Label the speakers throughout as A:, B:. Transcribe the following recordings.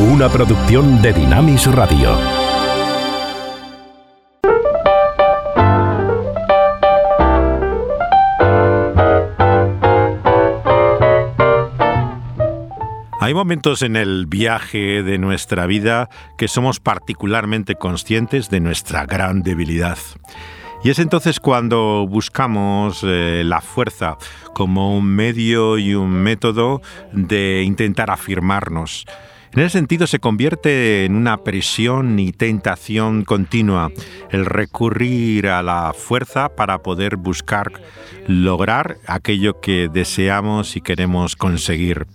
A: una producción de Dinamis Radio.
B: Hay momentos en el viaje de nuestra vida que somos particularmente conscientes de nuestra gran debilidad. Y es entonces cuando buscamos eh, la fuerza como un medio y un método de intentar afirmarnos. En ese sentido se convierte en una presión y tentación continua el recurrir a la fuerza para poder buscar lograr aquello que deseamos y queremos conseguir.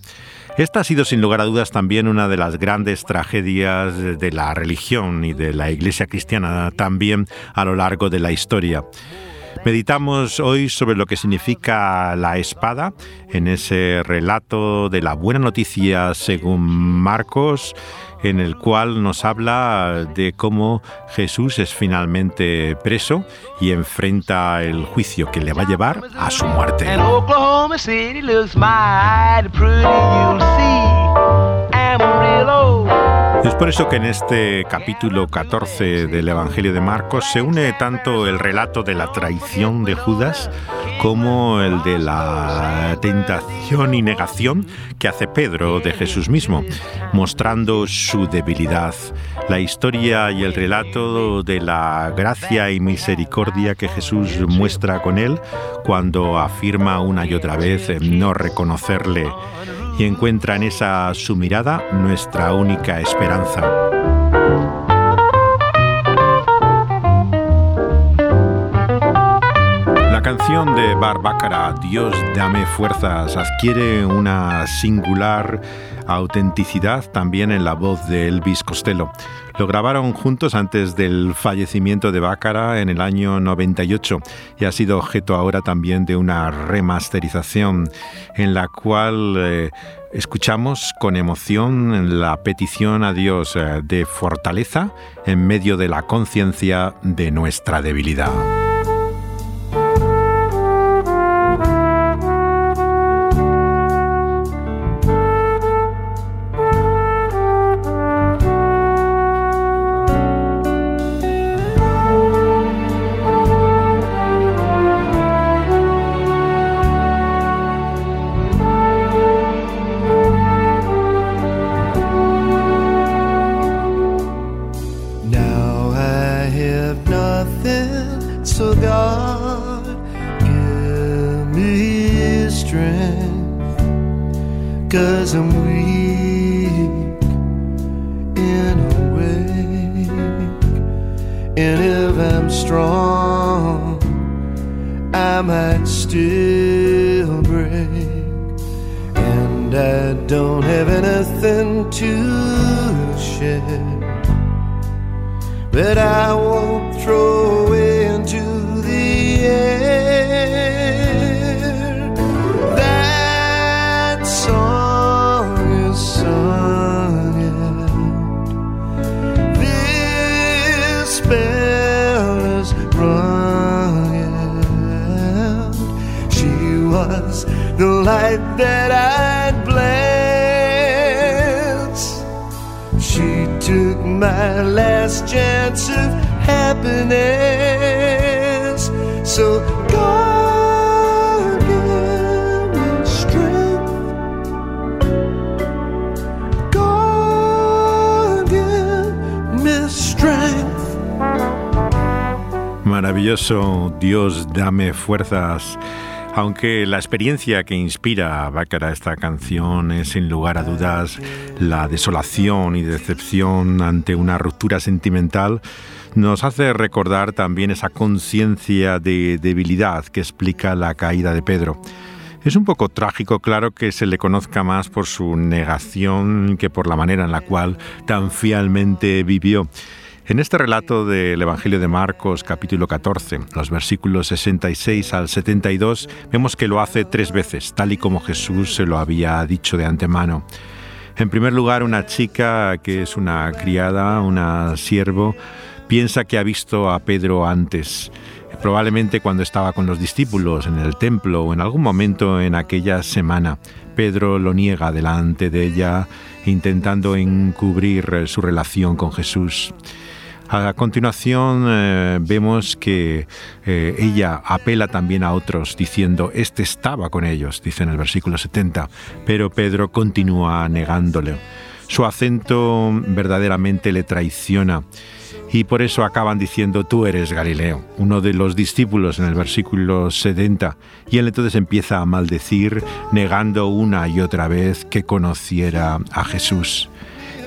B: Esta ha sido sin lugar a dudas también una de las grandes tragedias de la religión y de la Iglesia cristiana también a lo largo de la historia. Meditamos hoy sobre lo que significa la espada en ese relato de la buena noticia según Marcos en el cual nos habla de cómo Jesús es finalmente preso y enfrenta el juicio que le va a llevar a su muerte. Es por eso que en este capítulo 14 del Evangelio de Marcos se une tanto el relato de la traición de Judas como el de la tentación y negación que hace Pedro de Jesús mismo, mostrando su debilidad. La historia y el relato de la gracia y misericordia que Jesús muestra con él cuando afirma una y otra vez no reconocerle y encuentra en esa su mirada nuestra única esperanza. La canción de Barbácara, Dios dame fuerzas, adquiere una singular autenticidad también en la voz de Elvis Costello. Lo grabaron juntos antes del fallecimiento de Bácara en el año 98 y ha sido objeto ahora también de una remasterización en la cual eh, escuchamos con emoción la petición a Dios eh, de fortaleza en medio de la conciencia de nuestra debilidad.
C: light that I'd bless. She took my last chance of happiness. So God give me strength. God give me strength.
B: Maravilloso, Dios, dame fuerzas. Aunque la experiencia que inspira a esta canción es sin lugar a dudas la desolación y decepción ante una ruptura sentimental, nos hace recordar también esa conciencia de debilidad que explica la caída de Pedro. Es un poco trágico, claro, que se le conozca más por su negación que por la manera en la cual tan fielmente vivió. En este relato del Evangelio de Marcos, capítulo 14, los versículos 66 al 72, vemos que lo hace tres veces, tal y como Jesús se lo había dicho de antemano. En primer lugar, una chica que es una criada, una siervo, piensa que ha visto a Pedro antes, probablemente cuando estaba con los discípulos en el templo o en algún momento en aquella semana Pedro lo niega delante de ella, intentando encubrir su relación con Jesús. A continuación eh, vemos que eh, ella apela también a otros diciendo, este estaba con ellos, dice en el versículo 70, pero Pedro continúa negándole. Su acento verdaderamente le traiciona y por eso acaban diciendo tú eres Galileo, uno de los discípulos en el versículo 70, y él entonces empieza a maldecir, negando una y otra vez que conociera a Jesús.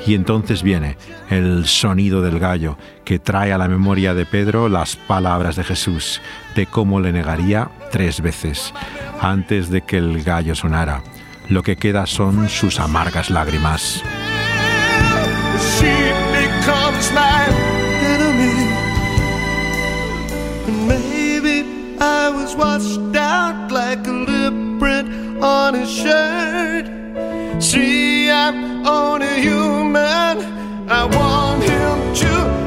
B: Y entonces viene el sonido del gallo que trae a la memoria de Pedro las palabras de Jesús, de cómo le negaría tres veces antes de que el gallo sonara. Lo que queda son sus amargas lágrimas. I'm only human. I want him to.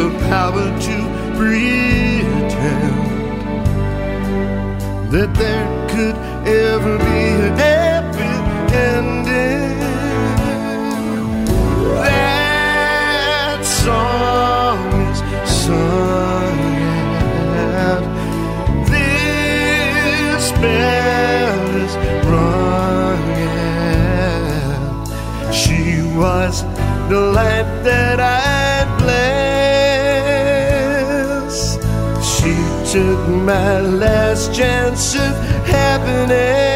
B: The power to pretend that there could ever be a happy ending. My last chance of happiness.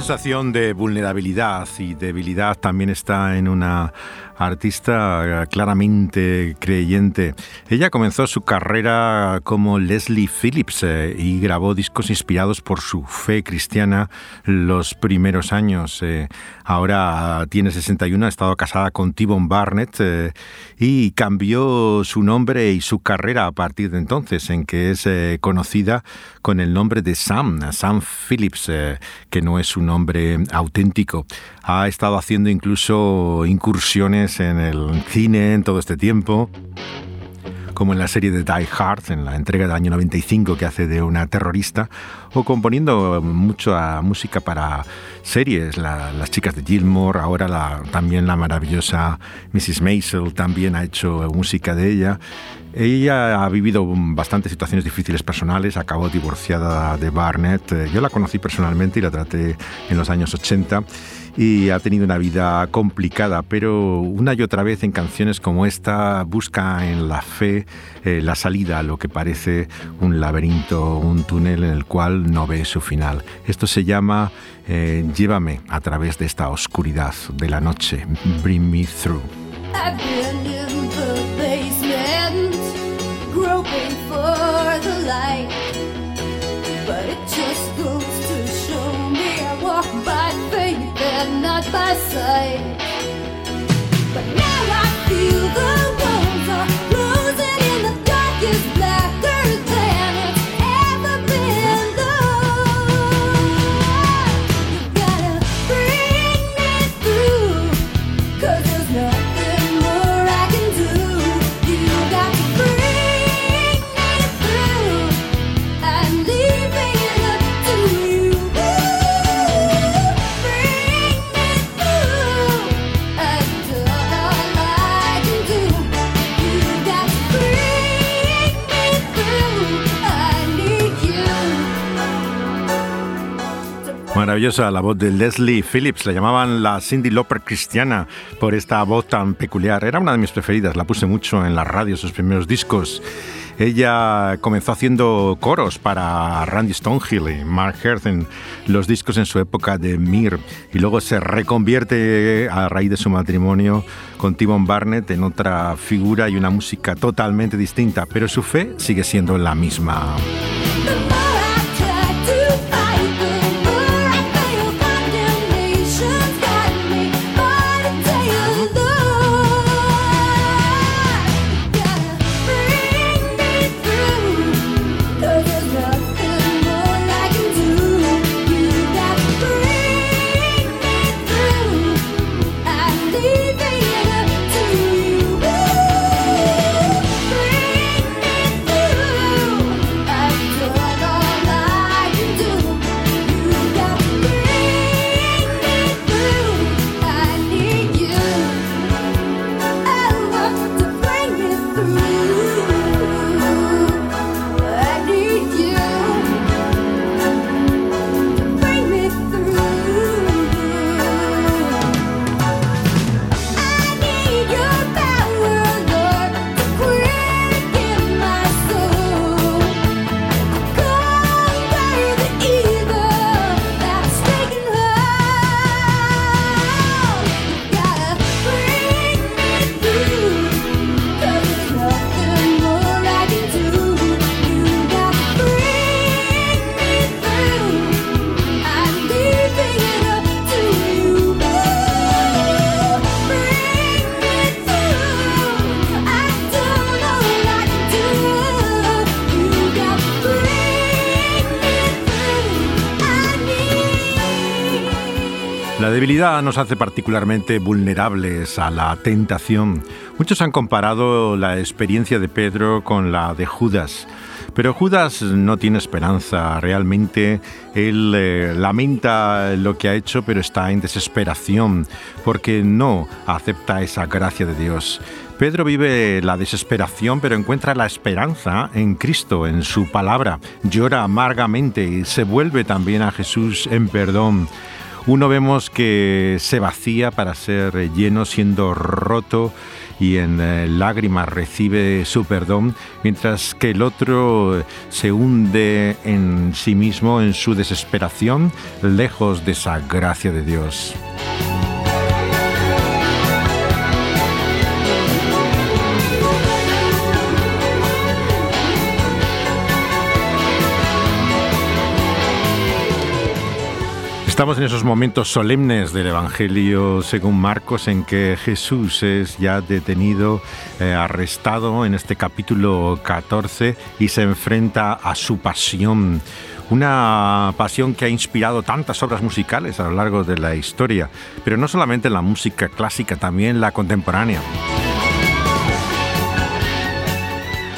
B: Sensación de vulnerabilidad y debilidad también está en una artista claramente creyente. Ella comenzó su carrera como Leslie Phillips eh, y grabó discos inspirados por su fe cristiana los primeros años. Eh, ahora tiene 61, ha estado casada con T-Bone Barnett eh, y cambió su nombre y su carrera a partir de entonces, en que es conocida con el nombre de Sam, Sam Phillips, que no es su nombre auténtico. Ha estado haciendo incluso incursiones en el cine en todo este tiempo como en la serie de Die Hard, en la entrega del año 95 que hace de una terrorista, o componiendo mucha música para series, Las chicas de Gilmore, ahora también la maravillosa Mrs. Maisel también ha hecho música de ella. Ella ha vivido bastantes situaciones difíciles personales, acabó divorciada de Barnett. Yo la conocí personalmente y la traté en los años 80 y ha tenido una vida complicada, pero una y otra vez en canciones como esta busca en la fe eh, la salida a lo que parece un laberinto, un túnel en el cual no ve su final. Esto se llama eh, Llévame a través de esta oscuridad de la noche, Bring Me Through. light. But it just goes to show me I walk by faith and not by sight. Maravillosa la voz de Leslie Phillips, la llamaban la Cindy Lauper cristiana por esta voz tan peculiar. Era una de mis preferidas, la puse mucho en la radio, sus primeros discos. Ella comenzó haciendo coros para Randy Stonehill y Mark Hearth en los discos en su época de Mir y luego se reconvierte a raíz de su matrimonio con Timon Barnett en otra figura y una música totalmente distinta, pero su fe sigue siendo la misma. Debilidad nos hace particularmente vulnerables a la tentación. Muchos han comparado la experiencia de Pedro con la de Judas. Pero Judas no tiene esperanza, realmente él eh, lamenta lo que ha hecho, pero está en desesperación porque no acepta esa gracia de Dios. Pedro vive la desesperación, pero encuentra la esperanza en Cristo, en su palabra. Llora amargamente y se vuelve también a Jesús en perdón. Uno vemos que se vacía para ser lleno, siendo roto y en eh, lágrimas recibe su perdón, mientras que el otro se hunde en sí mismo, en su desesperación, lejos de esa gracia de Dios. Estamos en esos momentos solemnes del Evangelio según Marcos en que Jesús es ya detenido, eh, arrestado en este capítulo 14 y se enfrenta a su pasión. Una pasión que ha inspirado tantas obras musicales a lo largo de la historia, pero no solamente la música clásica, también la contemporánea.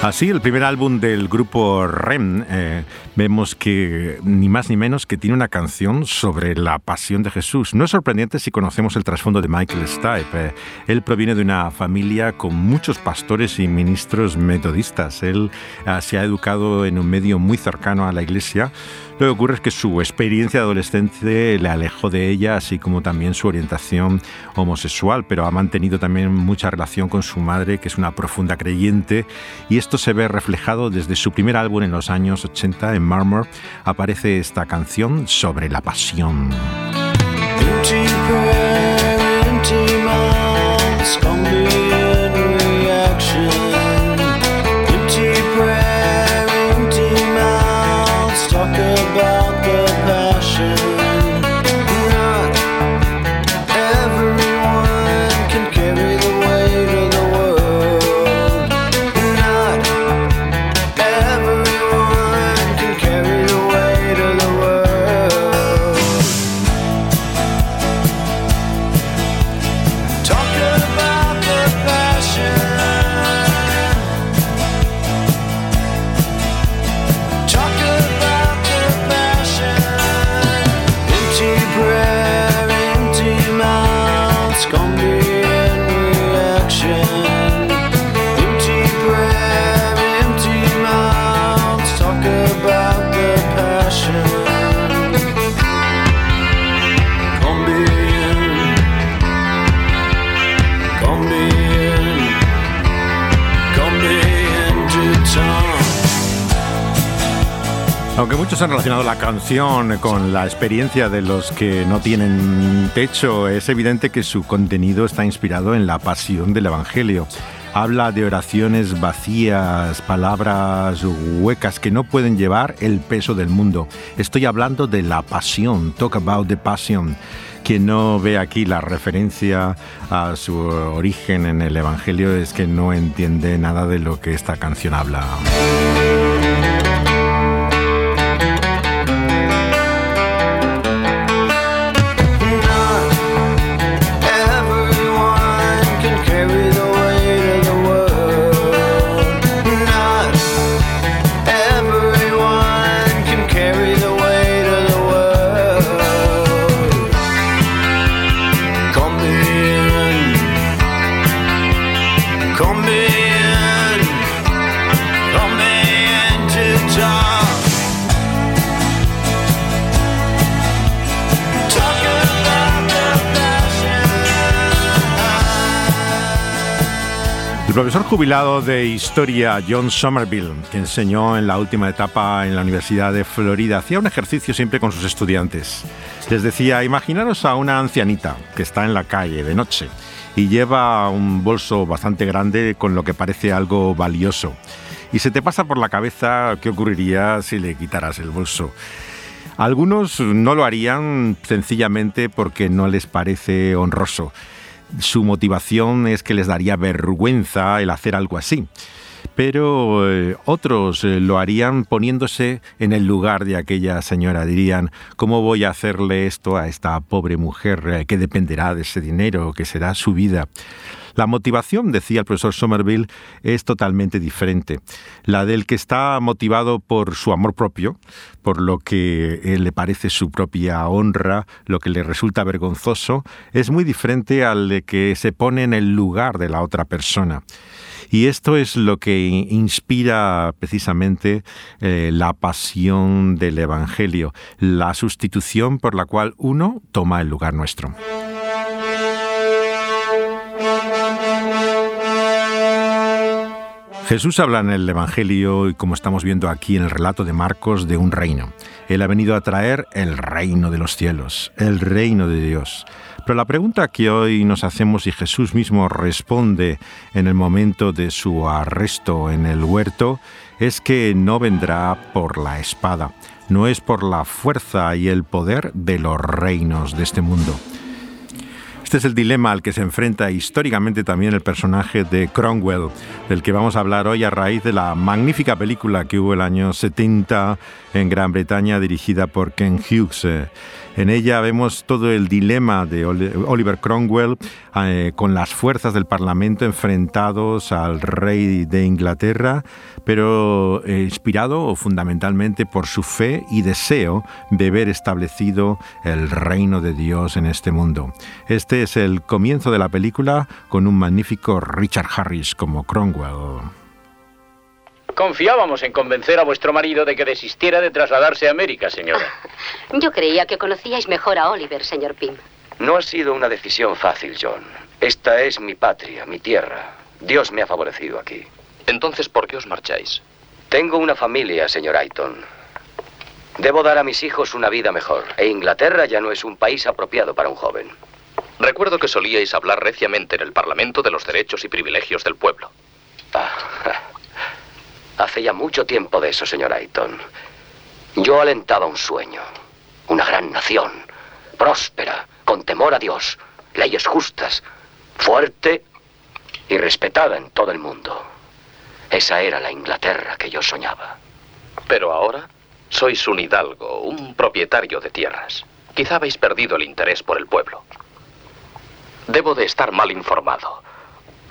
B: Así, el primer álbum del grupo REM, eh, vemos que ni más ni menos que tiene una canción sobre la pasión de Jesús. No es sorprendente si conocemos el trasfondo de Michael Stipe. Él proviene de una familia con muchos pastores y ministros metodistas. Él eh, se ha educado en un medio muy cercano a la iglesia lo que ocurre es que su experiencia adolescente le alejó de ella, así como también su orientación homosexual, pero ha mantenido también mucha relación con su madre, que es una profunda creyente, y esto se ve reflejado desde su primer álbum en los años 80, en Marmor, aparece esta canción sobre la pasión. Han relacionado la canción con la experiencia de los que no tienen techo, es evidente que su contenido está inspirado en la pasión del Evangelio. Habla de oraciones vacías, palabras huecas que no pueden llevar el peso del mundo. Estoy hablando de la pasión, talk about the passion. Quien no ve aquí la referencia a su origen en el Evangelio es que no entiende nada de lo que esta canción habla. El profesor jubilado de historia John Somerville, que enseñó en la última etapa en la Universidad de Florida, hacía un ejercicio siempre con sus estudiantes. Les decía, imaginaros a una ancianita que está en la calle de noche y lleva un bolso bastante grande con lo que parece algo valioso. Y se te pasa por la cabeza qué ocurriría si le quitaras el bolso. Algunos no lo harían sencillamente porque no les parece honroso su motivación es que les daría vergüenza el hacer algo así. Pero eh, otros eh, lo harían poniéndose en el lugar de aquella señora. Dirían, ¿cómo voy a hacerle esto a esta pobre mujer eh, que dependerá de ese dinero, que será su vida? La motivación, decía el profesor Somerville, es totalmente diferente. La del que está motivado por su amor propio, por lo que le parece su propia honra, lo que le resulta vergonzoso, es muy diferente al de que se pone en el lugar de la otra persona. Y esto es lo que inspira precisamente eh, la pasión del Evangelio, la sustitución por la cual uno toma el lugar nuestro. Jesús habla en el Evangelio y como estamos viendo aquí en el relato de Marcos de un reino. Él ha venido a traer el reino de los cielos, el reino de Dios. Pero la pregunta que hoy nos hacemos y Jesús mismo responde en el momento de su arresto en el huerto es que no vendrá por la espada, no es por la fuerza y el poder de los reinos de este mundo este es el dilema al que se enfrenta históricamente también el personaje de Cromwell, del que vamos a hablar hoy a raíz de la magnífica película que hubo el año 70 en Gran Bretaña dirigida por Ken Hughes. En ella vemos todo el dilema de Oliver Cromwell eh, con las fuerzas del Parlamento enfrentados al rey de Inglaterra, pero eh, inspirado fundamentalmente por su fe y deseo de ver establecido el reino de Dios en este mundo. Este es el comienzo de la película con un magnífico Richard Harris como Cromwell.
D: Confiábamos en convencer a vuestro marido de que desistiera de trasladarse a América, señora.
E: Yo creía que conocíais mejor a Oliver, señor Pym.
F: No ha sido una decisión fácil, John. Esta es mi patria, mi tierra. Dios me ha favorecido aquí.
D: Entonces, ¿por qué os marcháis?
F: Tengo una familia, señor Ayton. Debo dar a mis hijos una vida mejor. E Inglaterra ya no es un país apropiado para un joven.
D: Recuerdo que solíais hablar reciamente en el Parlamento de los derechos y privilegios del pueblo.
F: Ah, Hace ya mucho tiempo de eso, señor Ayton. Yo alentaba un sueño. Una gran nación, próspera, con temor a Dios, leyes justas, fuerte y respetada en todo el mundo. Esa era la Inglaterra que yo soñaba.
D: Pero ahora sois un hidalgo, un propietario de tierras. Quizá habéis perdido el interés por el pueblo. Debo de estar mal informado.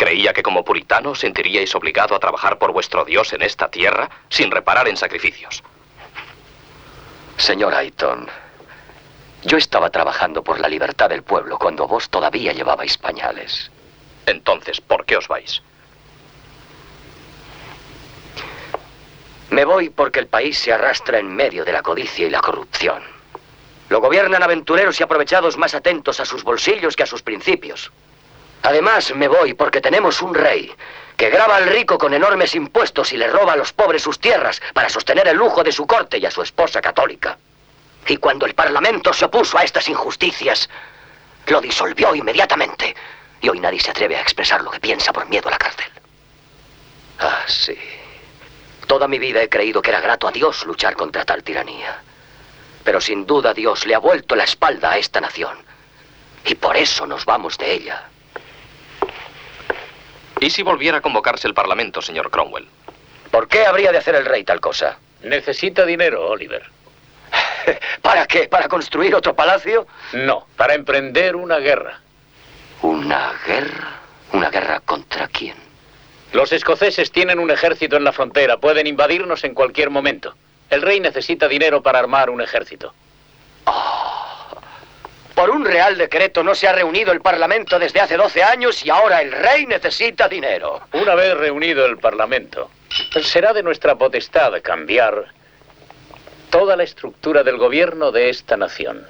D: Creía que como puritano sentiríais obligado a trabajar por vuestro Dios en esta tierra sin reparar en sacrificios.
F: Señor Ayton, yo estaba trabajando por la libertad del pueblo cuando vos todavía llevabais pañales.
D: Entonces, ¿por qué os vais?
F: Me voy porque el país se arrastra en medio de la codicia y la corrupción. Lo gobiernan aventureros y aprovechados más atentos a sus bolsillos que a sus principios. Además, me voy porque tenemos un rey que graba al rico con enormes impuestos y le roba a los pobres sus tierras para sostener el lujo de su corte y a su esposa católica. Y cuando el Parlamento se opuso a estas injusticias, lo disolvió inmediatamente. Y hoy nadie se atreve a expresar lo que piensa por miedo a la cárcel. Ah, sí. Toda mi vida he creído que era grato a Dios luchar contra tal tiranía. Pero sin duda Dios le ha vuelto la espalda a esta nación. Y por eso nos vamos de ella.
D: ¿Y si volviera a convocarse el Parlamento, señor Cromwell?
F: ¿Por qué habría de hacer el rey tal cosa?
G: Necesita dinero, Oliver.
F: ¿Para qué? ¿Para construir otro palacio?
G: No, para emprender una guerra.
F: ¿Una guerra? ¿Una guerra contra quién?
G: Los escoceses tienen un ejército en la frontera. Pueden invadirnos en cualquier momento. El rey necesita dinero para armar un ejército.
F: Oh, por un real decreto no se ha reunido el Parlamento desde hace 12 años y ahora el rey necesita dinero.
G: Una vez reunido el Parlamento, será de nuestra potestad cambiar toda la estructura del gobierno de esta nación.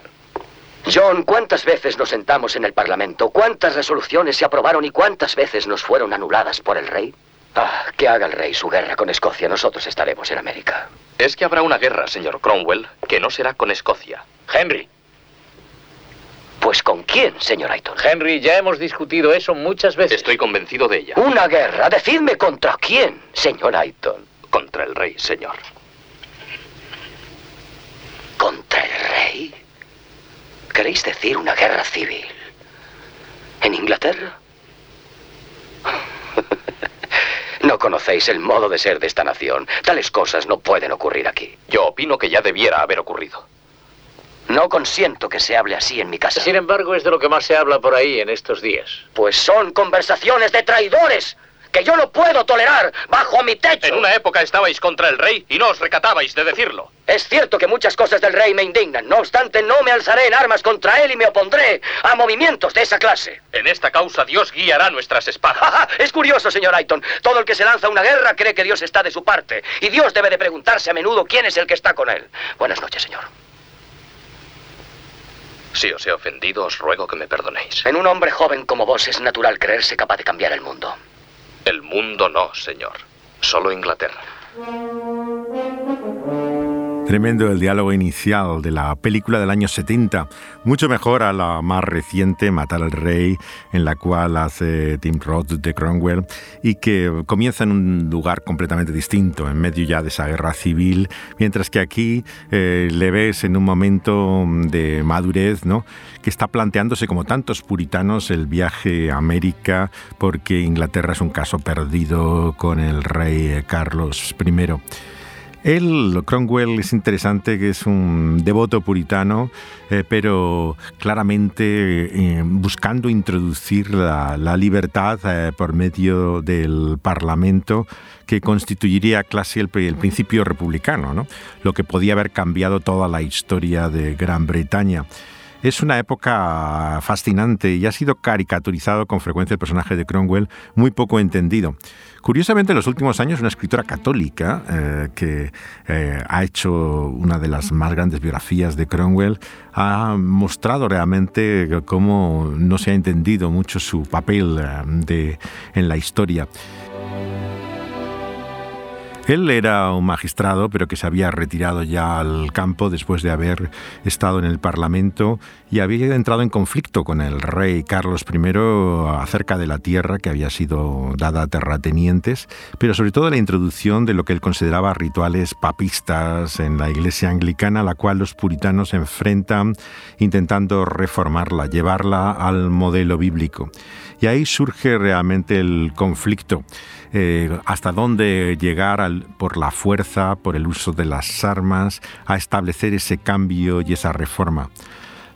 F: John, ¿cuántas veces nos sentamos en el Parlamento? ¿Cuántas resoluciones se aprobaron y cuántas veces nos fueron anuladas por el rey? Ah, que haga el rey su guerra con Escocia. Nosotros estaremos en América.
D: Es que habrá una guerra, señor Cromwell, que no será con Escocia.
G: Henry.
F: Pues con quién, señor Ayton.
G: Henry, ya hemos discutido eso muchas veces.
D: Estoy convencido de ella.
F: Una guerra. Decidme contra quién, señor Ayton.
D: Contra el rey, señor.
F: ¿Contra el rey? ¿Queréis decir una guerra civil? ¿En Inglaterra? No conocéis el modo de ser de esta nación. Tales cosas no pueden ocurrir aquí.
D: Yo opino que ya debiera haber ocurrido.
F: No consiento que se hable así en mi casa.
G: Sin embargo, es de lo que más se habla por ahí en estos días.
F: Pues son conversaciones de traidores que yo no puedo tolerar bajo mi techo.
D: En una época estabais contra el rey y no os recatabais de decirlo.
F: Es cierto que muchas cosas del rey me indignan. No obstante, no me alzaré en armas contra él y me opondré a movimientos de esa clase.
D: En esta causa Dios guiará nuestras espadas.
F: es curioso, señor Ayton. Todo el que se lanza a una guerra cree que Dios está de su parte. Y Dios debe de preguntarse a menudo quién es el que está con él. Buenas noches, señor.
D: Si os he ofendido, os ruego que me perdonéis.
F: En un hombre joven como vos es natural creerse capaz de cambiar el mundo.
D: El mundo no, señor. Solo Inglaterra.
B: Tremendo el diálogo inicial de la película del año 70, mucho mejor a la más reciente, Matar al Rey, en la cual hace Tim Roth de Cromwell y que comienza en un lugar completamente distinto, en medio ya de esa guerra civil, mientras que aquí eh, le ves en un momento de madurez, ¿no? que está planteándose como tantos puritanos el viaje a América porque Inglaterra es un caso perdido con el rey Carlos I. Él, Cromwell, es interesante que es un devoto puritano, eh, pero claramente eh, buscando introducir la, libertad eh, por medio del Parlamento que constituiría casi el, el principio republicano, ¿no? lo que podía haber cambiado toda la historia de Gran Bretaña. Es una época fascinante y ha sido caricaturizado con frecuencia el personaje de Cromwell, muy poco entendido. Curiosamente, en los últimos años, una escritora católica eh, que eh, ha hecho una de las más grandes biografías de Cromwell ha mostrado realmente cómo no se ha entendido mucho su papel eh, de, en la historia. Él era un magistrado, pero que se había retirado ya al campo después de haber estado en el Parlamento y había entrado en conflicto con el rey Carlos I acerca de la tierra que había sido dada a terratenientes, pero sobre todo la introducción de lo que él consideraba rituales papistas en la iglesia anglicana, a la cual los puritanos enfrentan intentando reformarla, llevarla al modelo bíblico. Y ahí surge realmente el conflicto. Eh, hasta dónde llegar por la fuerza, por el uso de las armas, a establecer ese cambio y esa reforma.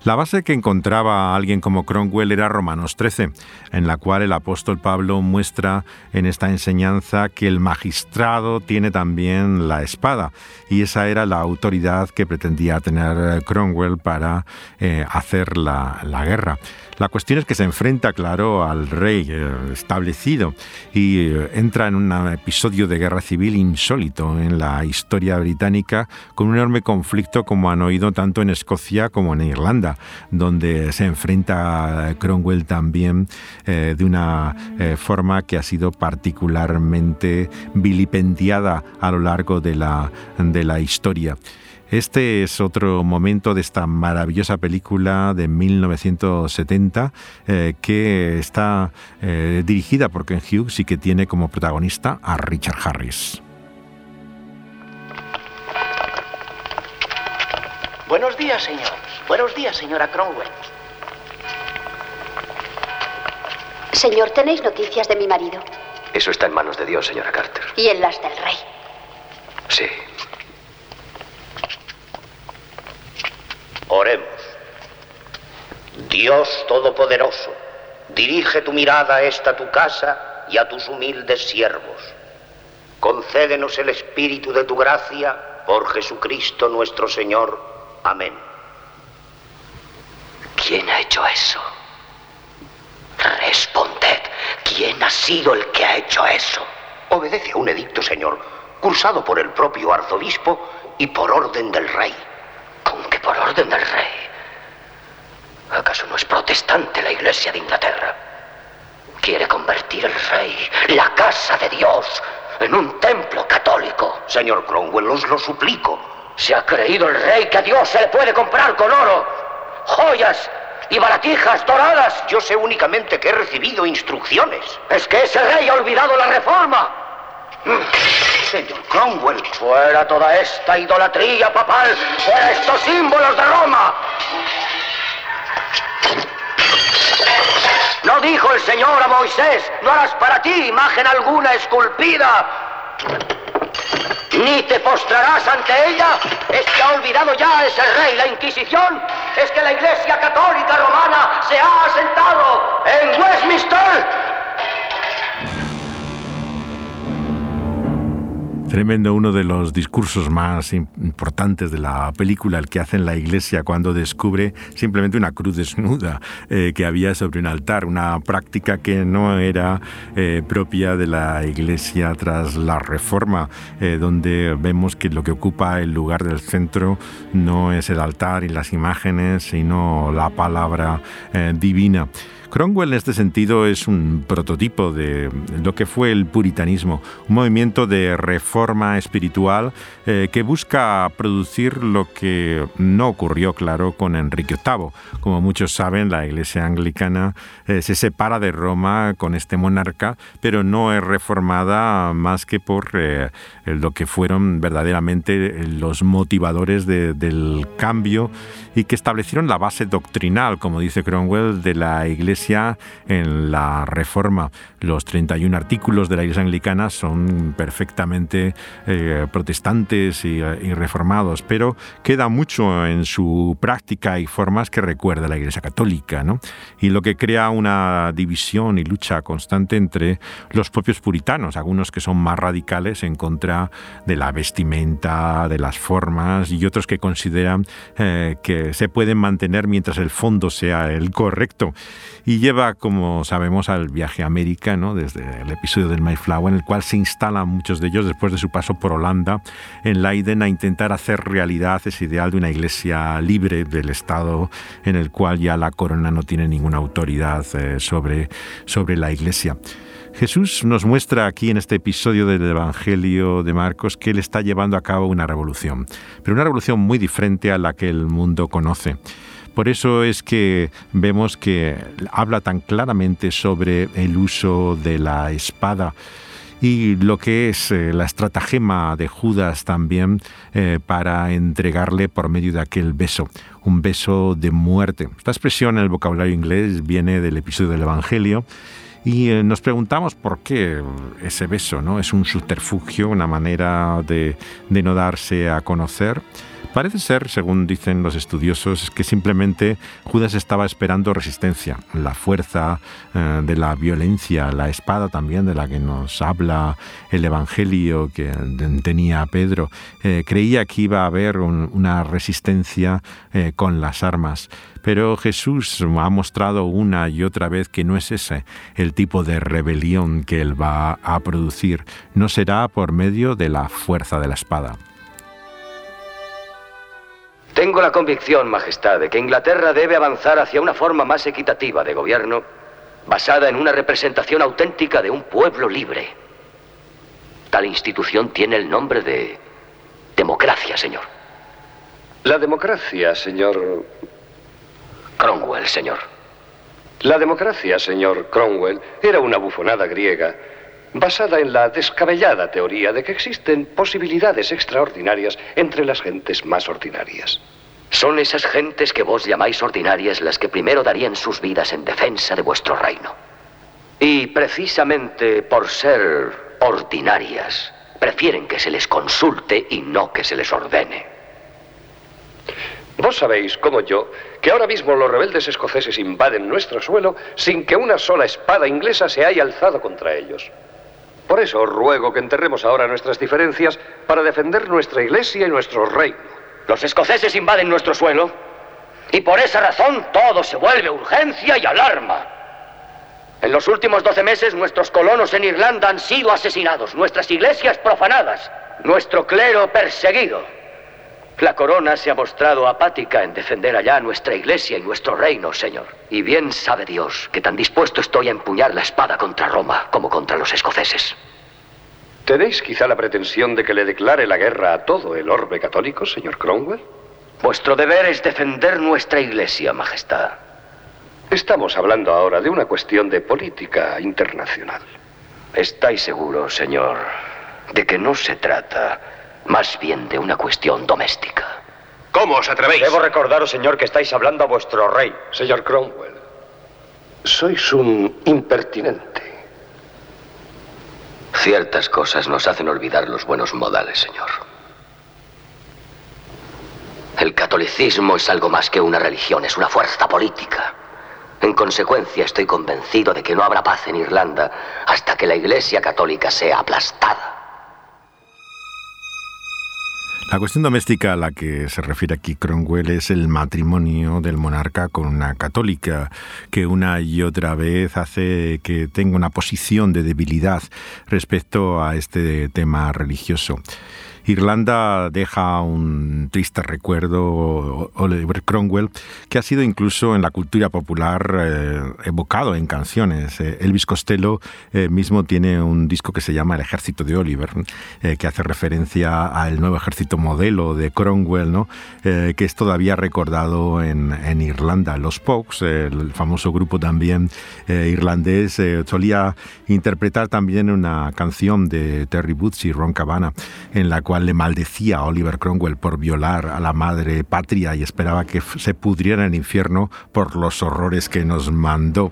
B: La base que encontraba alguien como Cromwell era Romanos 13, en la cual el apóstol Pablo muestra en esta enseñanza que el magistrado tiene también la espada, y esa era la autoridad que pretendía tener Cromwell para eh, hacer la, la guerra. La cuestión es que se enfrenta, claro, al rey eh, establecido y eh, entra en un episodio de guerra civil insólito en la historia británica, con un enorme conflicto como han oído tanto en Escocia como en Irlanda. donde se enfrenta a Cromwell también de una forma que ha sido particularmente vilipendiada a lo largo de la, de la historia. Este es otro momento de esta maravillosa película de 1970 eh, que está eh, dirigida por Ken Hughes y que tiene como protagonista a Richard Harris.
H: Buenos días, señor. Buenos días, señora Cromwell.
E: Señor, ¿tenéis noticias de mi marido?
F: Eso está en manos de Dios, señora Carter.
E: ¿Y en las del rey?
F: Sí.
H: Oremos. Dios Todopoderoso, dirige tu mirada a esta tu casa y a tus humildes siervos. Concédenos el espíritu de tu gracia por Jesucristo nuestro Señor. Amén.
F: ¿Quién ha hecho eso? Responded, ¿quién ha sido el que ha hecho eso?
H: Obedece a un edicto, señor, cursado por el propio arzobispo y por orden del rey.
F: ¿Con que por orden del rey? ¿Acaso no es protestante la Iglesia de Inglaterra? Quiere convertir el rey, la casa de Dios, en un templo católico.
H: Señor Cromwell, os lo suplico.
F: Se ha creído el rey que a Dios se le puede comprar con oro, joyas y baratijas doradas.
H: Yo sé únicamente que he recibido instrucciones.
F: Es que ese rey ha olvidado la reforma.
H: Señor Cromwell.
F: Fuera toda esta idolatría papal, fuera estos símbolos de Roma. ¿No dijo el Señor a Moisés, no harás para ti imagen alguna esculpida? Ni te postrarás ante ella. ¿Es que ha olvidado ya ese rey la Inquisición? ¿Es que la Iglesia Católica Romana se ha asentado en Westminster?
B: Tremendo, uno de los discursos más importantes de la película, el que hace en la iglesia cuando descubre simplemente una cruz desnuda eh, que había sobre un altar, una práctica que no era eh, propia de la iglesia tras la reforma, eh, donde vemos que lo que ocupa el lugar del centro no es el altar y las imágenes, sino la palabra divina. Cromwell en este sentido es un prototipo de lo que fue el puritanismo, un movimiento de reforma espiritual eh, que busca producir lo que no ocurrió, claro, con Enrique VIII. Como muchos saben, la Iglesia anglicana eh, se separa de Roma con este monarca, pero no es reformada más que por eh, lo que fueron verdaderamente los motivadores del cambio y que establecieron la base doctrinal, como dice Cromwell, de la Iglesia en la Reforma. Los 31 artículos de la Iglesia Anglicana son perfectamente eh, protestantes y, reformados, pero queda mucho en su práctica y formas que recuerda la Iglesia Católica, ¿no? y lo que crea una división y lucha constante entre los propios puritanos, algunos que son más radicales en contra de la vestimenta, de las formas, y otros que consideran eh, que se pueden mantener mientras el fondo sea el correcto. Y lleva, como sabemos, al viaje a América, desde el episodio del Mayflower, en el cual se instalan muchos de ellos después de su paso por Holanda en Leiden a intentar hacer realidad ese ideal de una iglesia libre del Estado en el cual ya la corona no tiene ninguna autoridad eh, sobre, sobre la iglesia. Jesús nos muestra aquí en este episodio del Evangelio de Marcos que Él está llevando a cabo una revolución, pero una revolución muy diferente a la que el mundo conoce. Por eso es que vemos que habla tan claramente sobre el uso de la espada y lo que es eh, la estratagema de Judas también eh, para entregarle por medio de aquel beso, un beso de muerte. Esta expresión en el vocabulario inglés viene del episodio del Evangelio y eh, nos preguntamos por qué ese beso, ¿no? Es un subterfugio, una manera de, de no darse a conocer. Parece ser, según dicen los estudiosos, que simplemente Judas estaba esperando resistencia, la fuerza eh, de la violencia, la espada también de la que nos habla el Evangelio que tenía Pedro. Eh, creía que iba a haber una resistencia eh, con las armas. Pero Jesús ha mostrado una y otra vez que no es ese el tipo de rebelión que él va a producir. No será por medio de la fuerza de la espada.
F: Tengo la convicción, Majestad, de que Inglaterra debe avanzar hacia una forma más equitativa de gobierno, basada en una representación auténtica de un pueblo libre. Tal institución tiene el nombre de democracia, señor.
I: La democracia, señor...
F: Cromwell, señor.
I: La democracia, señor Cromwell, era una bufonada griega basada en la descabellada teoría de que existen posibilidades extraordinarias entre las gentes más ordinarias.
F: Son esas gentes que vos llamáis ordinarias las que primero darían sus vidas en defensa de vuestro reino. Y precisamente por ser ordinarias, prefieren que se les consulte y no que se les ordene.
I: Vos sabéis, como yo, que ahora mismo los rebeldes escoceses invaden nuestro suelo sin que una sola espada inglesa se haya alzado contra ellos. Por eso os ruego que enterremos ahora nuestras diferencias para defender nuestra iglesia y nuestro reino.
F: Los escoceses invaden nuestro suelo y por esa razón todo se vuelve urgencia y alarma. En los últimos 12 meses nuestros colonos en Irlanda han sido asesinados, nuestras iglesias profanadas, nuestro clero perseguido. La corona se ha mostrado apática en defender allá nuestra iglesia y nuestro reino, Señor. Y bien sabe Dios que tan dispuesto estoy a empuñar la espada contra Roma como contra los escoceses.
I: ¿Tenéis quizá la pretensión de que le declare la guerra a todo el orbe católico, señor Cromwell?
F: Vuestro deber es defender nuestra iglesia, Majestad.
I: Estamos hablando ahora de una cuestión de política internacional.
F: ¿Estáis seguros, señor, de que no se trata más bien de una cuestión doméstica.
J: ¿Cómo os atrevéis?
K: Debo recordaros, señor, que estáis hablando a vuestro rey.
I: Señor Cromwell, sois un impertinente.
F: Ciertas cosas nos hacen olvidar los buenos modales, señor. El catolicismo es algo más que una religión, es una fuerza política. En consecuencia, estoy convencido de que no habrá paz en Irlanda hasta que la Iglesia católica sea aplastada.
B: La cuestión doméstica a la que se refiere aquí Cromwell es el matrimonio del monarca con una católica, que una y otra vez hace que tenga una posición de debilidad respecto a este tema religioso. Irlanda deja un triste recuerdo Oliver Cromwell, que ha sido incluso en la cultura popular eh, evocado en canciones. Eh, Elvis Costello eh, mismo tiene un disco que se llama El ejército de Oliver, que hace referencia al nuevo ejército modelo de Cromwell, ¿no? que es todavía recordado en, en Irlanda. Los Pokes, el famoso grupo también irlandés, solía interpretar también una canción de Terry Boots y Ron Cabana, en la cual le maldecía a Oliver Cromwell por violar a la madre patria y esperaba que se pudriera en el infierno por los horrores que nos mandó.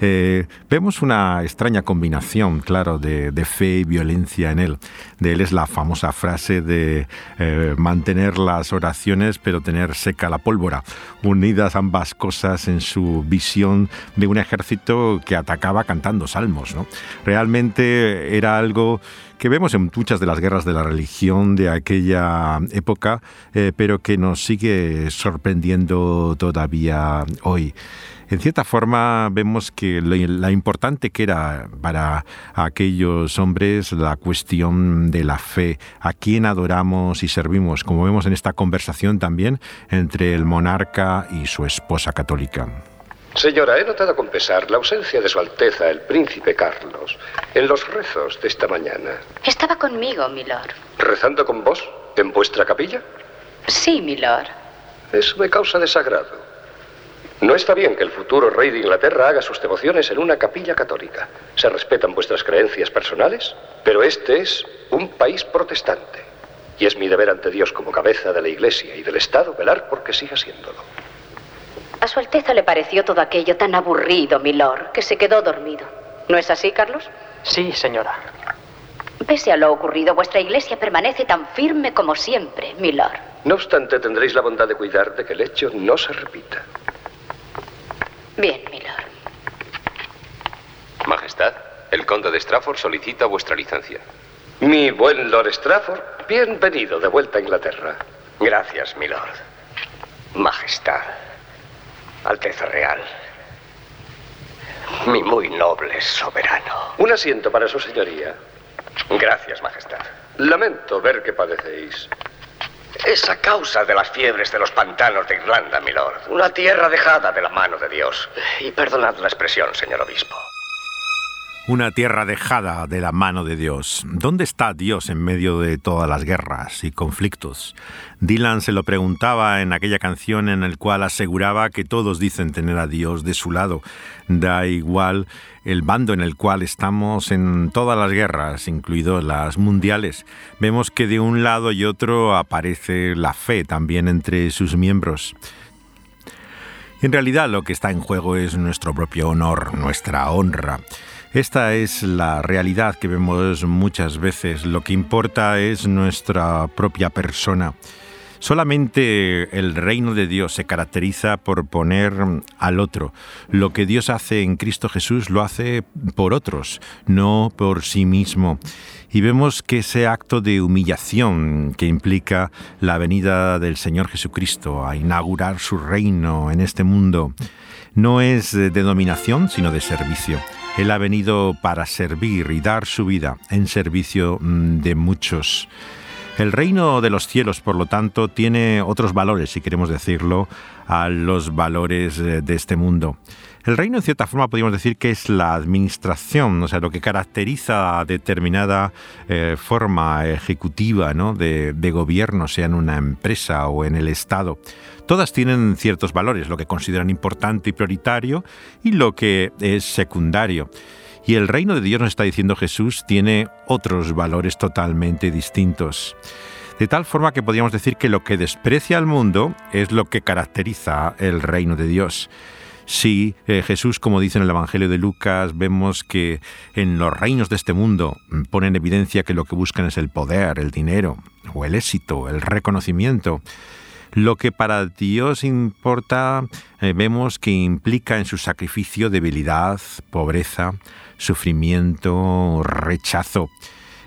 B: Eh, vemos una extraña combinación, claro, de, fe y violencia en él. De él es la famosa frase de eh, mantener las oraciones pero tener seca la pólvora, unidas ambas cosas en su visión de un ejército que atacaba cantando salmos. ¿no? Realmente era algo que vemos en muchas de las guerras de la religión de aquella época, eh, pero que nos sigue sorprendiendo todavía hoy. En cierta forma vemos que la importante que era para aquellos hombres la cuestión de la fe, a quién adoramos y servimos, como vemos en esta conversación también entre el monarca y su esposa católica.
I: Señora, he notado con pesar la ausencia de Su Alteza, el príncipe Carlos, en los rezos de esta mañana.
E: Estaba conmigo, milord.
I: ¿Rezando con vos? ¿En vuestra capilla?
E: Sí, milord.
I: Eso me causa desagrado. No está bien que el futuro rey de Inglaterra haga sus devociones en una capilla católica. Se respetan vuestras creencias personales, pero este es un país protestante. Y es mi deber ante Dios como cabeza de la Iglesia y del Estado velar porque siga siéndolo.
E: A Su Alteza le pareció todo aquello tan aburrido, milord, que se quedó dormido. ¿No es así, Carlos?
K: Sí, señora.
E: Pese a lo ocurrido, vuestra iglesia permanece tan firme como siempre, milord.
I: No obstante, tendréis la bondad de cuidar de que el hecho no se repita.
E: Bien, milord.
D: Majestad, el conde de Strafford solicita vuestra licencia.
I: Mi buen Lord Strafford, bienvenido de vuelta a Inglaterra.
K: Gracias, milord. Majestad. Alteza Real. Mi muy noble soberano.
I: Un asiento para su señoría.
K: Gracias, Majestad.
I: Lamento ver que padecéis.
K: Es a causa de las fiebres de los pantanos de Irlanda, milord. Una tierra dejada de la mano de Dios. Y perdonad la expresión, señor obispo.
B: Una tierra dejada de la mano de Dios. ¿Dónde está Dios en medio de todas las guerras y conflictos? Dylan se lo preguntaba en aquella canción en la cual aseguraba que todos dicen tener a Dios de su lado. Da igual el bando en el cual estamos en todas las guerras, incluidas las mundiales. Vemos que de un lado y otro aparece la fe también entre sus miembros. En realidad lo que está en juego es nuestro propio honor, nuestra honra. Esta es la realidad que vemos muchas veces. Lo que importa es nuestra propia persona. Solamente el reino de Dios se caracteriza por poner al otro. Lo que Dios hace en Cristo Jesús lo hace por otros, no por sí mismo. Y vemos que ese acto de humillación que implica la venida del Señor Jesucristo a inaugurar su reino en este mundo, no es de dominación, sino de servicio. Él ha venido para servir y dar su vida en servicio mm, de muchos. El reino de los cielos, por lo tanto, tiene otros valores, si queremos decirlo, a los valores eh, de este mundo. El reino, en cierta forma, podríamos decir que es la administración, o sea, lo que caracteriza determinada eh, forma ejecutiva ¿no? de, de gobierno, sea en una empresa o en el Estado. Todas tienen ciertos valores, lo que consideran importante y prioritario y lo que es secundario. Y el reino de Dios, nos está diciendo Jesús, tiene otros valores totalmente distintos. De tal forma que podríamos decir que lo que desprecia al mundo es lo que caracteriza el reino de Dios. Sí, eh, Jesús, como dice en el Evangelio de Lucas, vemos que en los reinos de este mundo pone en evidencia que lo que buscan es el poder, el dinero, o el éxito, el reconocimiento. Lo que para Dios importa, eh, vemos que implica en su sacrificio debilidad, pobreza, sufrimiento, rechazo.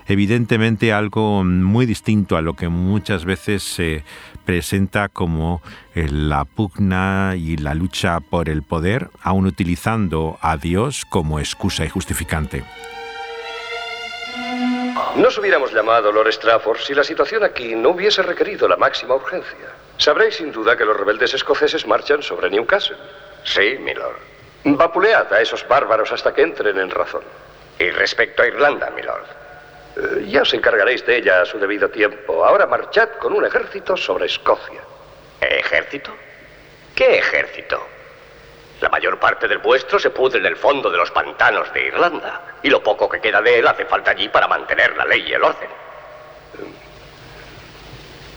B: Evidentemente algo muy distinto a lo que muchas veces se presenta como eh, la pugna y la lucha por el poder, aun utilizando a Dios como excusa y justificante.
I: Nos hubiéramos llamado Lord Strafford si la situación aquí no hubiese requerido la máxima urgencia. Sabréis sin duda que los rebeldes escoceses marchan sobre Newcastle.
K: Sí, milord.
I: Vapulead a esos bárbaros hasta que entren en razón.
K: Y respecto a Irlanda, milord.
I: Eh, ya os encargaréis de ella a su debido tiempo. Ahora marchad con un ejército sobre Escocia.
K: ¿Ejército? ¿Qué ejército? La mayor parte del vuestro se pudre en el fondo de los pantanos de Irlanda. Y lo poco que queda de él hace falta allí para mantener la ley y el orden.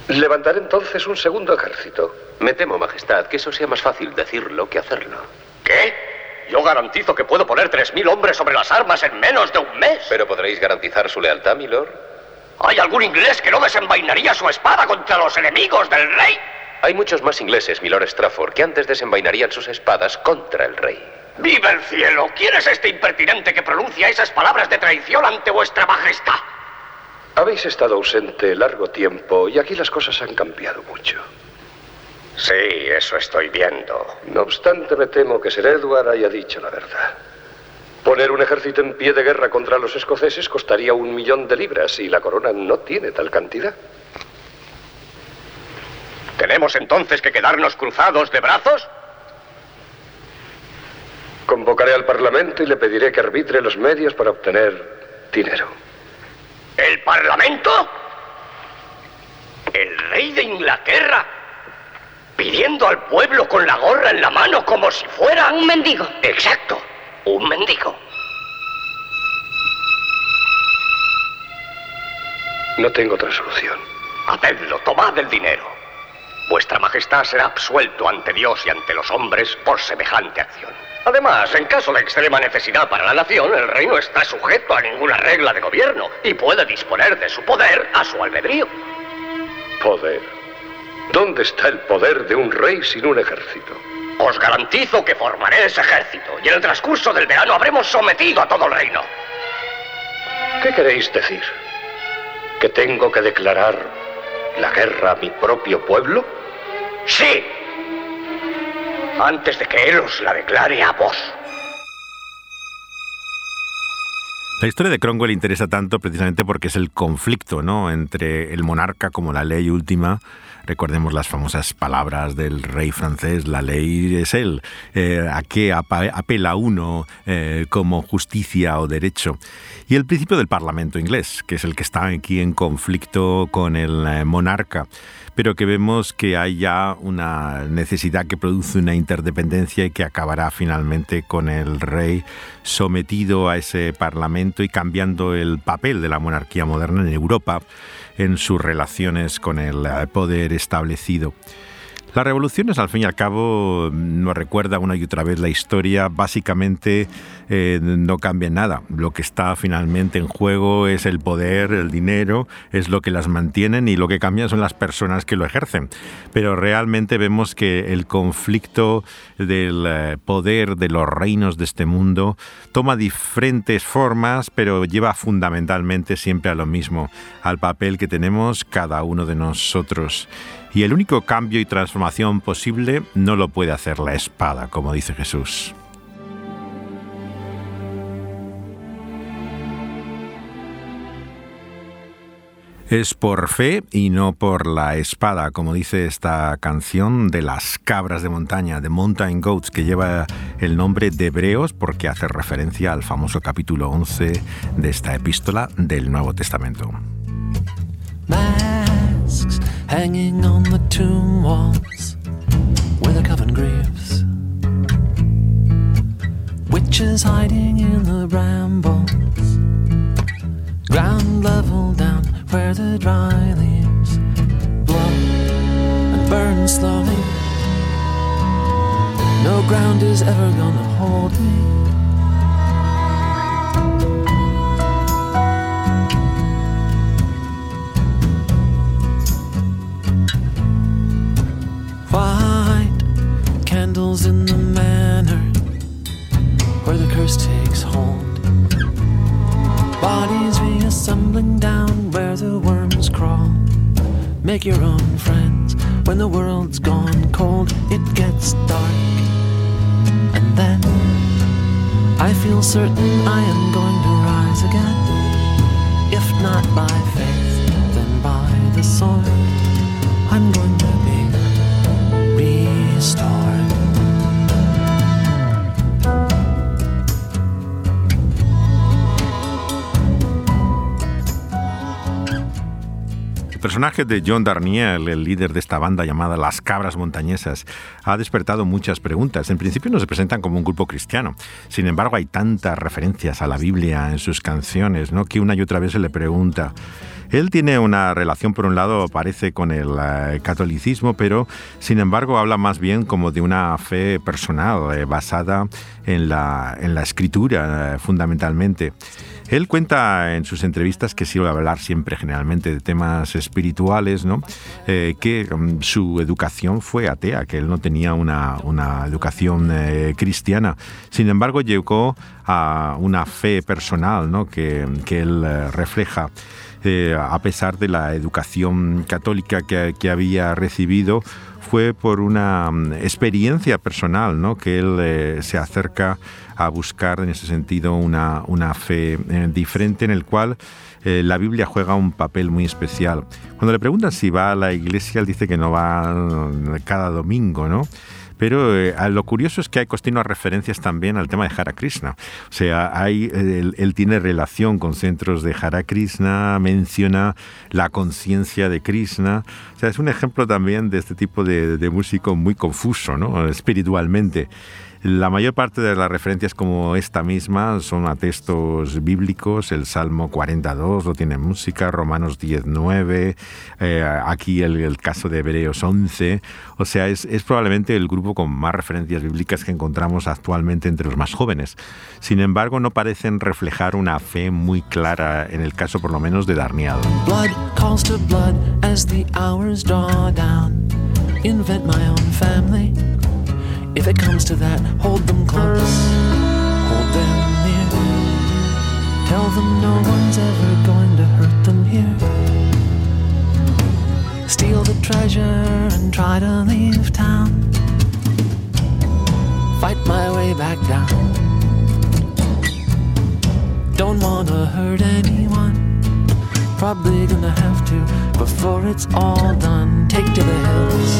I: Levantaré entonces un segundo ejército.
F: Me temo, Majestad, que eso sea más fácil decirlo que hacerlo.
K: ¿Qué? Yo garantizo que puedo poner 3.000 hombres sobre las armas en menos de un mes.
F: ¿Pero podréis garantizar su lealtad, milord?
K: ¿Hay algún inglés que no desenvainaría su espada contra los enemigos del rey?
F: Hay muchos más ingleses, milord Strafford, que antes desenvainarían sus espadas contra el rey.
K: ¡Viva el cielo! ¿Quién es este impertinente que pronuncia esas palabras de traición ante vuestra majestad?
I: Habéis estado ausente largo tiempo y aquí las cosas han cambiado mucho.
K: Sí, eso estoy viendo.
I: No obstante, me temo que Sir Edward haya dicho la verdad. Poner un ejército en pie de guerra contra los escoceses costaría un millón de libras y la corona no tiene tal cantidad.
K: ¿Tenemos entonces que quedarnos cruzados de brazos?
I: Convocaré al Parlamento y le pediré que arbitre los medios para obtener dinero.
K: ¿El Parlamento? ¿El rey de Inglaterra? Pidiendo al pueblo con la gorra en la mano como si fuera...
E: Un mendigo.
K: Exacto, un mendigo.
I: No tengo otra solución.
K: Hacedlo, tomad el dinero. Vuestra Majestad será absuelto ante Dios y ante los hombres por semejante acción. Además, en caso de extrema necesidad para la nación, el rey no está sujeto a ninguna regla de gobierno y puede disponer de su poder a su albedrío.
I: Poder. ¿Dónde está el poder de un rey sin un ejército?
K: Os garantizo que formaré ese ejército y en el transcurso del verano habremos sometido a todo el reino.
I: ¿Qué queréis decir? ¿Que tengo que declarar la guerra a mi propio pueblo?
K: Sí. Antes de que él os la declare a vos.
B: La historia de Cromwell interesa tanto precisamente porque es el conflicto ¿no? entre el monarca como la ley última. Recordemos las famosas palabras del rey francés, la ley es él, eh, a qué apela uno eh, como justicia o derecho. Y el principio del Parlamento inglés, que es el que está aquí en conflicto con el eh, monarca pero que vemos que hay ya una necesidad que produce una interdependencia y que acabará finalmente con el rey sometido a ese parlamento y cambiando el papel de la monarquía moderna en Europa en sus relaciones con el eh, poder establecido. Las revoluciones, al fin y al cabo, nos recuerda una y otra vez la historia. Básicamente eh, no cambia nada. Lo que está finalmente en juego es el poder, el dinero, es lo que las mantienen y lo que cambia son las personas que lo ejercen. Pero realmente vemos que el conflicto del eh, poder de los reinos de este mundo toma diferentes formas, pero lleva fundamentalmente siempre a lo mismo, al papel que tenemos cada uno de nosotros. Y el único cambio y transformación posible no lo puede hacer la espada, como dice Jesús. Es por fe y no por la espada, como dice esta canción de las cabras de montaña, de Mountain Goats, que lleva el nombre de Hebreos porque hace referencia al famoso capítulo 11 de esta epístola del Nuevo Testamento. Hanging on the tomb walls where the coven grieves. Witches hiding in the brambles, ground level down where the dry leaves blow and burn slowly. No ground is ever gonna hold me. In the manor where the curse takes hold. Bodies reassembling down where the worms crawl. Make your own friends when the world's gone cold. It gets dark, and then I feel certain I am going to rise again. If not by faith, then by the sword. Personaje de John Darnielle, el líder de esta banda llamada Las Cabras Montañesas, ha despertado muchas preguntas. En principio no se presentan como un grupo cristiano. Sin embargo, hay tantas referencias a la Biblia en sus canciones, ¿no? que una y otra vez se le pregunta. Él tiene una relación, por un lado, parece con el eh, catolicismo, pero sin embargo habla más bien como de una fe personal, eh, basada en la, en la escritura, eh, fundamentalmente. Él cuenta en sus entrevistas que a hablar siempre generalmente de temas espirituales, ¿no? Eh, que mm, su educación fue atea, que él no tenía una, educación eh, cristiana. Sin embargo, llegó a una fe personal ¿no? que, él eh, refleja. a pesar de la educación católica que, que había recibido, fue por una mm, experiencia personal, ¿no? que él se acerca a buscar en ese sentido una, una fe eh, diferente en el cual eh, la Biblia juega un papel muy especial. Cuando le preguntan si va a la iglesia, él dice que no va mm, cada domingo, ¿no? Pero eh, lo curioso es que hay continuas referencias también al tema de Hare Krishna. O sea, hay, él, tiene relación con centros de Hare Krishna, menciona la conciencia de Krishna. O sea, es un ejemplo también de este tipo de, de músico muy confuso, ¿no? Espiritualmente. La mayor parte de las referencias como esta misma son a textos bíblicos, el Salmo 42 lo tiene música, Romanos 19, eh, aquí el, caso de Hebreos 11, o sea, es, probablemente el grupo con más referencias bíblicas que encontramos actualmente entre los más jóvenes. Sin embargo, no parecen reflejar una fe muy clara en el caso por lo menos de Darniado. Blood calls to blood as the hours draw down. Invent. If it comes to that, hold them close, hold them near. Tell them no one's ever going to hurt them here. Steal the treasure and try to leave town. Fight my way back down.
J: Don't wanna hurt anyone. Probably gonna have to before it's all done. Take to the hills,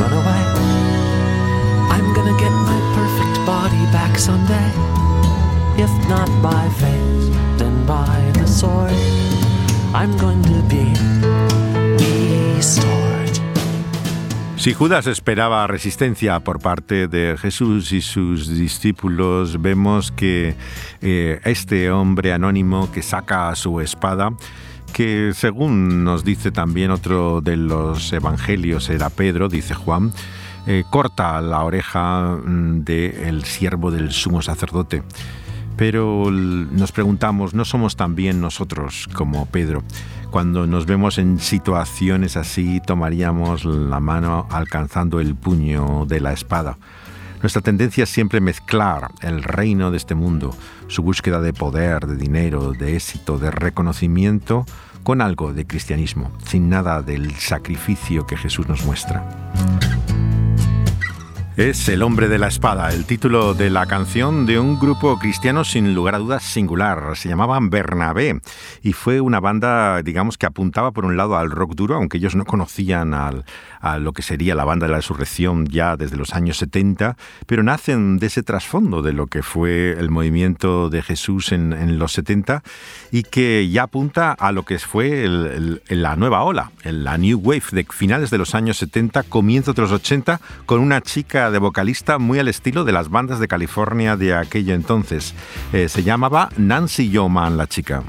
J: run away. Back. If not by then by the sword. I'm going to be restored.
B: Si Judas esperaba resistencia por parte de Jesús y sus discípulos, vemos que eh, este hombre anónimo que saca su espada, que según nos dice también otro de los evangelios, era Pedro, dice Juan, eh, corta la oreja mm, del siervo del sumo sacerdote. Pero nos preguntamos, ¿no somos también nosotros como Pedro? Cuando nos vemos en situaciones así, tomaríamos la mano alcanzando el puño de la espada. Nuestra tendencia es siempre mezclar el reino de este mundo, su búsqueda de poder, de dinero, de éxito, de reconocimiento, con algo de cristianismo, sin nada del sacrificio que Jesús nos muestra. Es El hombre de la espada, el título de la canción de un grupo cristiano sin lugar a dudas singular. Se llamaban Bernabé y fue una banda, digamos, que apuntaba por un lado al rock duro, aunque ellos no conocían al, a lo que sería la banda de la resurrección ya desde los años 70, pero nacen de ese trasfondo de lo que fue el movimiento de Jesús en, los 70 y que ya apunta a lo que fue la nueva ola, la New Wave de finales de los años 70, comienzos de los 80, con una chica de vocalista muy al estilo de las bandas de California de aquello entonces. Eh, se llamaba Nancy Yeoman, la chica.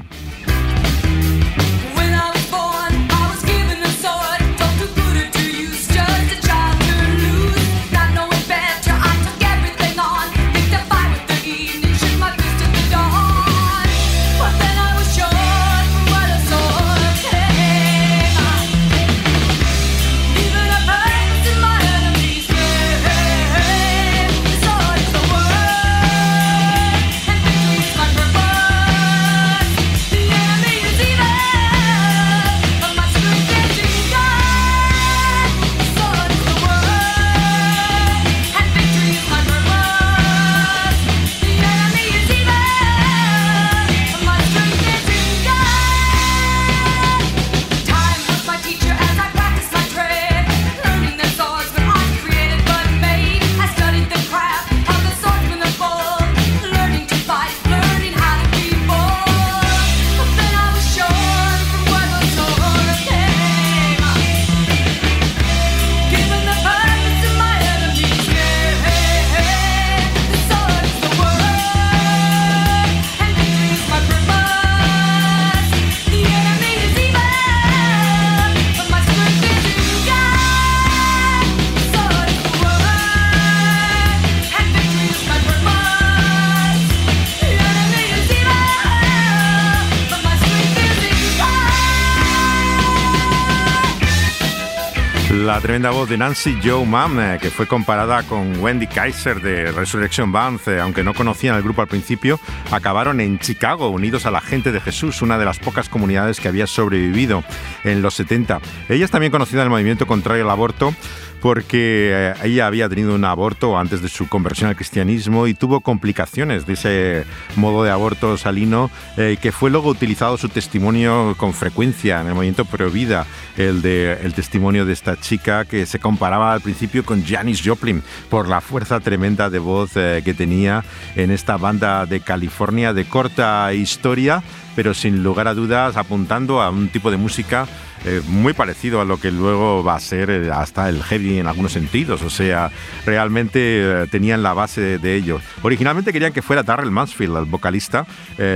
B: La tremenda voz de Nancy Joe Mann, eh, que fue comparada con Wendy Kaiser de Resurrection Band, eh, aunque no conocían el grupo al principio, acabaron en Chicago, unidos a la gente de Jesús, una de las pocas comunidades que había sobrevivido en los 70. Ella es también conocida en el movimiento contrario al aborto porque eh, ella había tenido un aborto antes de su conversión al cristianismo y tuvo complicaciones de ese modo de aborto salino eh, que fue luego utilizado su testimonio con frecuencia en el movimiento Pro Vida, el, el testimonio de esta chica que se comparaba al principio con Janis Joplin por la fuerza tremenda de voz eh, que tenía en esta banda de California de corta historia, pero sin lugar a dudas apuntando a un tipo de música eh, muy parecido a lo que luego va a ser eh, hasta el heavy en algunos sentidos. O sea, realmente eh, tenían la base de, ello. Originalmente querían que fuera Darrell Mansfield, el vocalista,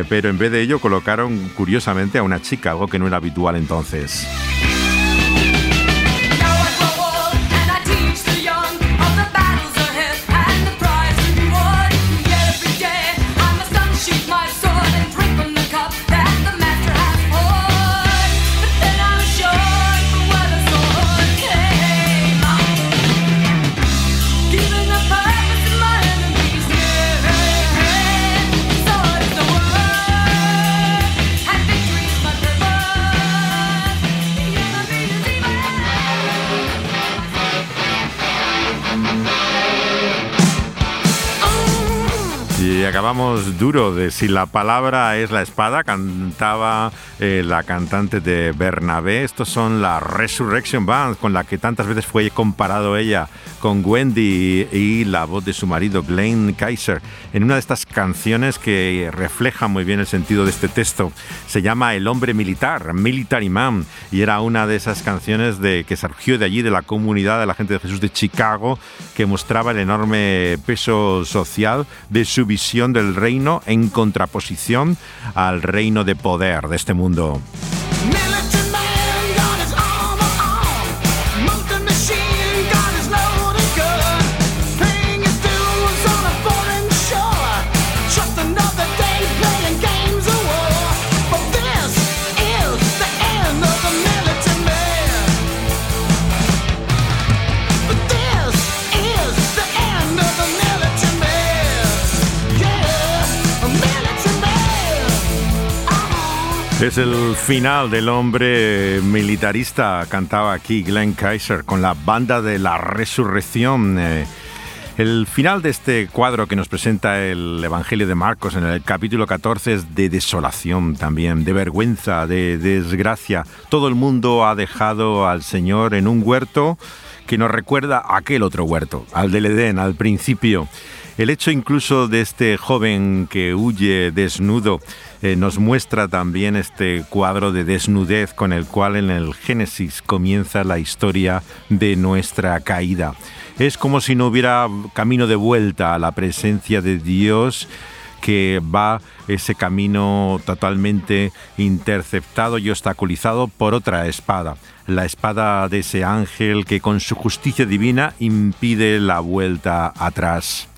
B: pero en vez de ello colocaron curiosamente a una chica, algo que no era habitual entonces. Y acabamos duro de si la palabra es la espada, cantaba eh, la cantante de Bernabé. Estos son la Resurrection Band, con la que tantas veces fue comparado ella con Wendy y la voz de su marido Glenn Kaiser en una de estas canciones que refleja muy bien el sentido de este texto. Se llama El hombre militar, Military Man, y era una de esas canciones de, que surgió de allí, de la comunidad de la gente de Jesús de Chicago, que mostraba el enorme peso social de su visión del reino en contraposición al reino de poder de este mundo. Es el final del hombre militarista, cantaba aquí Glenn Kaiser con la banda de la resurrección. Eh, el final de este cuadro que nos presenta el Evangelio de Marcos en el capítulo 14 es de desolación también, de vergüenza, de desgracia. Todo el mundo ha dejado al Señor en un huerto que nos recuerda a aquel otro huerto, al del Edén, al principio. El hecho incluso de este joven que huye desnudo eh, nos muestra también este cuadro de desnudez con el cual en el Génesis comienza la historia de nuestra caída. Es como si no hubiera camino de vuelta a la presencia de Dios que va ese camino totalmente interceptado y obstaculizado por otra espada, la espada de ese ángel que con su justicia divina impide la vuelta atrás.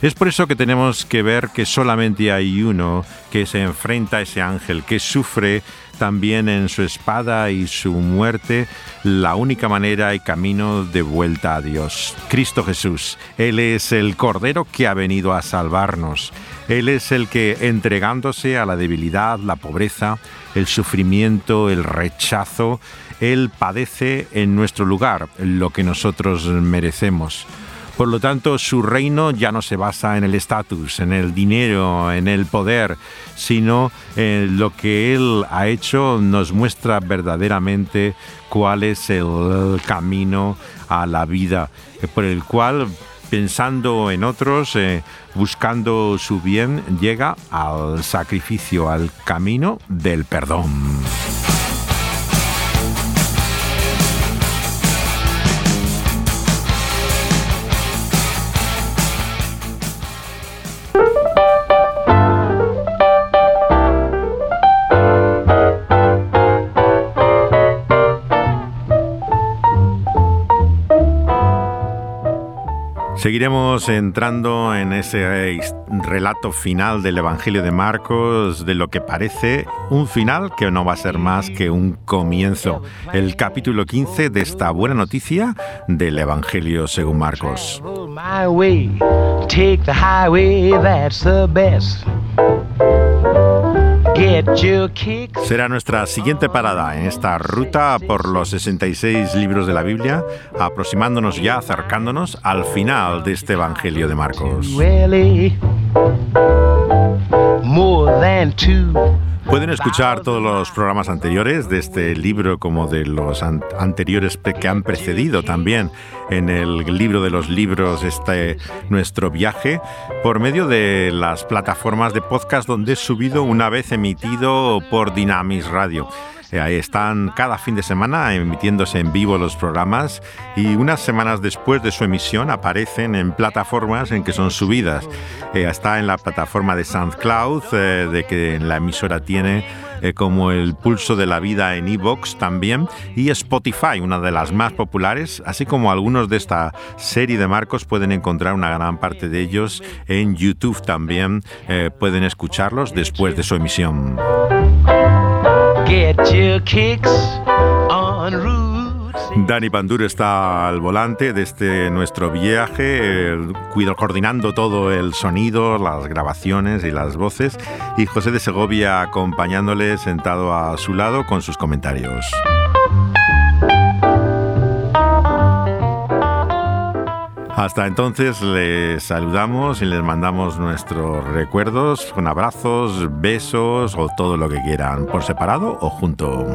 B: Es por eso que tenemos que ver que solamente hay uno que se enfrenta a ese ángel, que sufre también en su espada y su muerte la única manera y camino de vuelta a Dios. Cristo Jesús, Él es el Cordero que ha venido a salvarnos. Él es el que, entregándose a la debilidad, la pobreza, el sufrimiento, el rechazo, Él padece en nuestro lugar lo que nosotros merecemos. Por lo tanto, su reino ya no se basa en el estatus, en el dinero, en el poder, sino en lo que Él ha hecho nos muestra verdaderamente cuál es el camino a la vida, eh, por el cual pensando en otros, eh, buscando su bien, llega al sacrificio, al camino del perdón. Seguiremos entrando en ese relato final del Evangelio de Marcos, de lo que parece un final que no va a ser más que un comienzo. El capítulo 15 de esta buena noticia del Evangelio según Marcos. Será nuestra siguiente parada en esta ruta por los 66 libros de la Biblia, aproximándonos ya, acercándonos al final de este Evangelio de Marcos. Pueden escuchar todos los programas anteriores de este libro como de los anteriores que han precedido también en el libro de los libros este nuestro viaje por medio de las plataformas de podcast donde he subido una vez emitido por Dynamis Radio. Eh, ahí están cada fin de semana emitiéndose en vivo los programas y unas semanas después de su emisión aparecen en plataformas en que son subidas. Eh, está en la plataforma de SoundCloud, eh, de que la emisora tiene como el pulso de la vida en Evox también, y Spotify, una de las más populares, así como algunos de esta serie de marcos pueden encontrar una gran parte de ellos en YouTube también, pueden escucharlos después de su emisión. Dani Pandur está al volante de este nuestro viaje, coordinando todo el sonido, las grabaciones y las voces, y José de Segovia acompañándole sentado a su lado con sus comentarios. Hasta entonces les saludamos y les mandamos nuestros recuerdos con abrazos, besos o todo lo que quieran, por separado o junto.